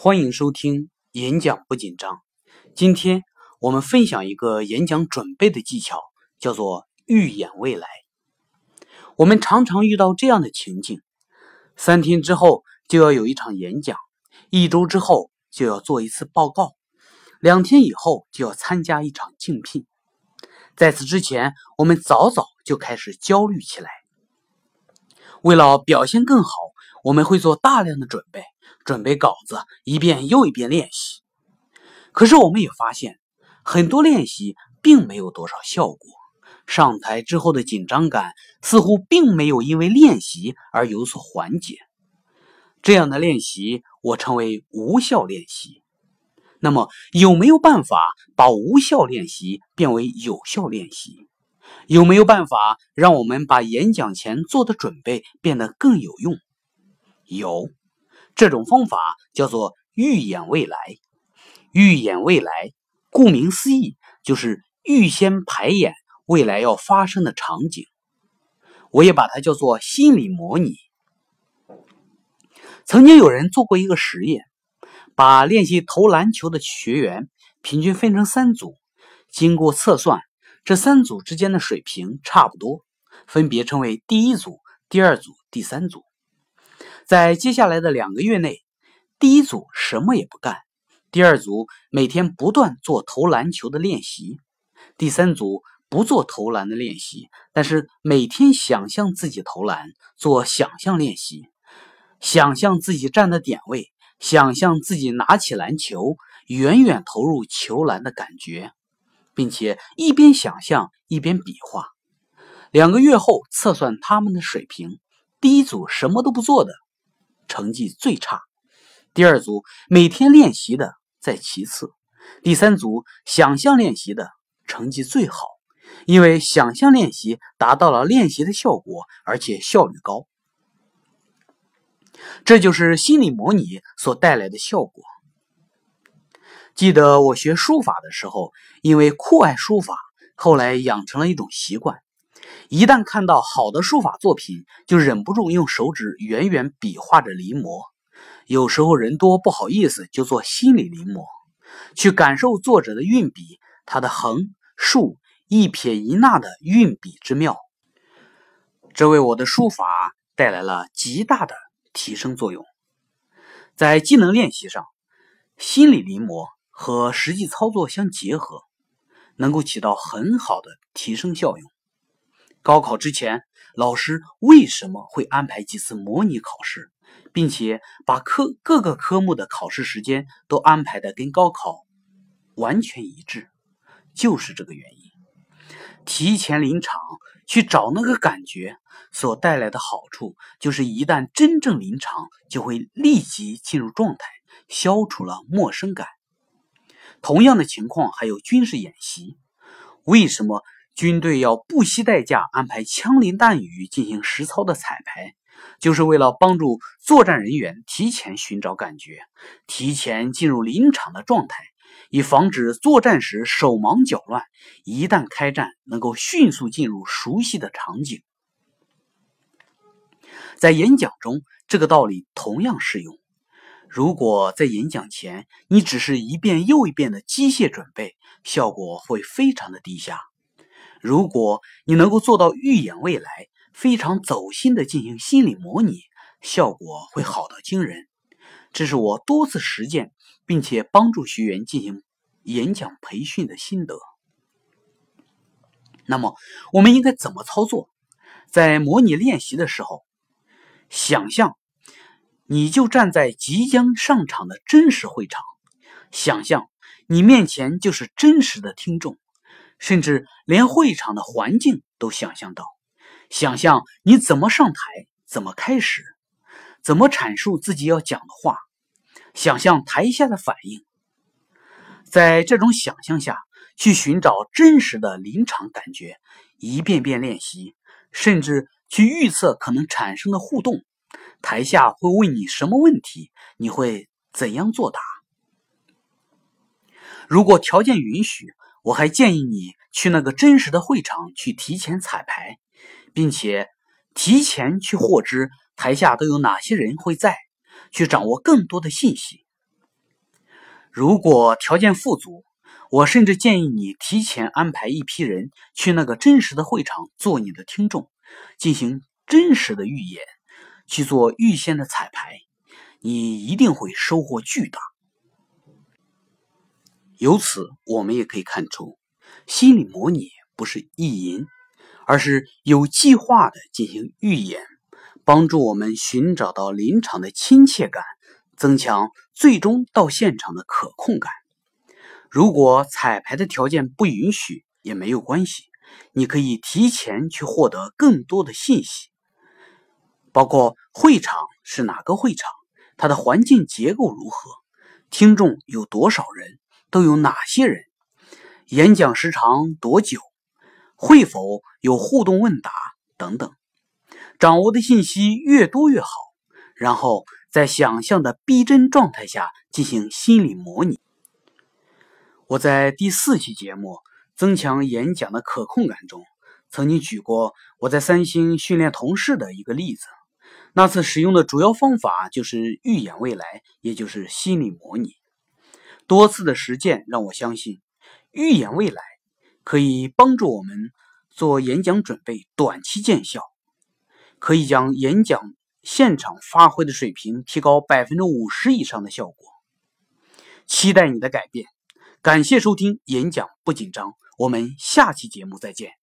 欢迎收听演讲不紧张。今天我们分享一个演讲准备的技巧，叫做预演未来。我们常常遇到这样的情境：三天之后就要有一场演讲，一周之后就要做一次报告，两天以后就要参加一场竞聘。在此之前，我们早早就开始焦虑起来。为了表现更好，我们会做大量的准备。准备稿子，一遍又一遍练习。可是我们也发现，很多练习并没有多少效果。上台之后的紧张感似乎并没有因为练习而有所缓解。这样的练习我称为无效练习。那么，有没有办法把无效练习变为有效练习？有没有办法让我们把演讲前做的准备变得更有用？有。这种方法叫做预演未来。预演未来，顾名思义，就是预先排演未来要发生的场景。我也把它叫做心理模拟。曾经有人做过一个实验，把练习投篮球的学员平均分成三组，经过测算，这三组之间的水平差不多，分别称为第一组、第二组、第三组。在接下来的两个月内，第一组什么也不干，第二组每天不断做投篮球的练习，第三组不做投篮的练习，但是每天想象自己投篮，做想象练习，想象自己站的点位，想象自己拿起篮球，远远投入球篮的感觉，并且一边想象一边比划。两个月后测算他们的水平，第一组什么都不做的。成绩最差，第二组每天练习的在其次，第三组想象练习的成绩最好，因为想象练习达到了练习的效果，而且效率高。这就是心理模拟所带来的效果。记得我学书法的时候，因为酷爱书法，后来养成了一种习惯。一旦看到好的书法作品，就忍不住用手指远远比划着临摹。有时候人多不好意思，就做心理临摹，去感受作者的运笔，他的横竖一撇一捺的运笔之妙。这为我的书法带来了极大的提升作用。在技能练习上，心理临摹和实际操作相结合，能够起到很好的提升效用。高考之前，老师为什么会安排几次模拟考试，并且把科各个科目的考试时间都安排的跟高考完全一致？就是这个原因。提前临场去找那个感觉所带来的好处，就是一旦真正临场，就会立即进入状态，消除了陌生感。同样的情况还有军事演习，为什么？军队要不惜代价安排枪林弹雨进行实操的彩排，就是为了帮助作战人员提前寻找感觉，提前进入临场的状态，以防止作战时手忙脚乱。一旦开战，能够迅速进入熟悉的场景。在演讲中，这个道理同样适用。如果在演讲前你只是一遍又一遍的机械准备，效果会非常的低下。如果你能够做到预演未来，非常走心的进行心理模拟，效果会好到惊人。这是我多次实践，并且帮助学员进行演讲培训的心得。那么，我们应该怎么操作？在模拟练习的时候，想象你就站在即将上场的真实会场，想象你面前就是真实的听众。甚至连会场的环境都想象到，想象你怎么上台，怎么开始，怎么阐述自己要讲的话，想象台下的反应。在这种想象下去寻找真实的临场感觉，一遍遍练习，甚至去预测可能产生的互动。台下会问你什么问题，你会怎样作答？如果条件允许。我还建议你去那个真实的会场去提前彩排，并且提前去获知台下都有哪些人会在，去掌握更多的信息。如果条件富足，我甚至建议你提前安排一批人去那个真实的会场做你的听众，进行真实的预演，去做预先的彩排，你一定会收获巨大。由此，我们也可以看出，心理模拟不是意淫，而是有计划的进行预演，帮助我们寻找到临场的亲切感。增强最终到现场的可控感。如果彩排的条件不允许也没有关系，你可以提前去获得更多的信息，包括会场是哪个会场，它的环境结构如何，听众有多少人，都有哪些人，演讲时长多久，会否有互动问答等等。掌握的信息越多越好，然后。在想象的逼真状态下进行心理模拟。我在第四期节目《增强演讲的可控感》中，曾经举过我在三星训练同事的一个例子。那次使用的主要方法就是预演未来，也就是心理模拟。多次的实践让我相信，预演未来可以帮助我们做演讲准备短期见效，可以将演讲。现场发挥的水平提高百分之五十以上的效果，期待你的改变。感谢收听演讲不紧张，我们下期节目再见。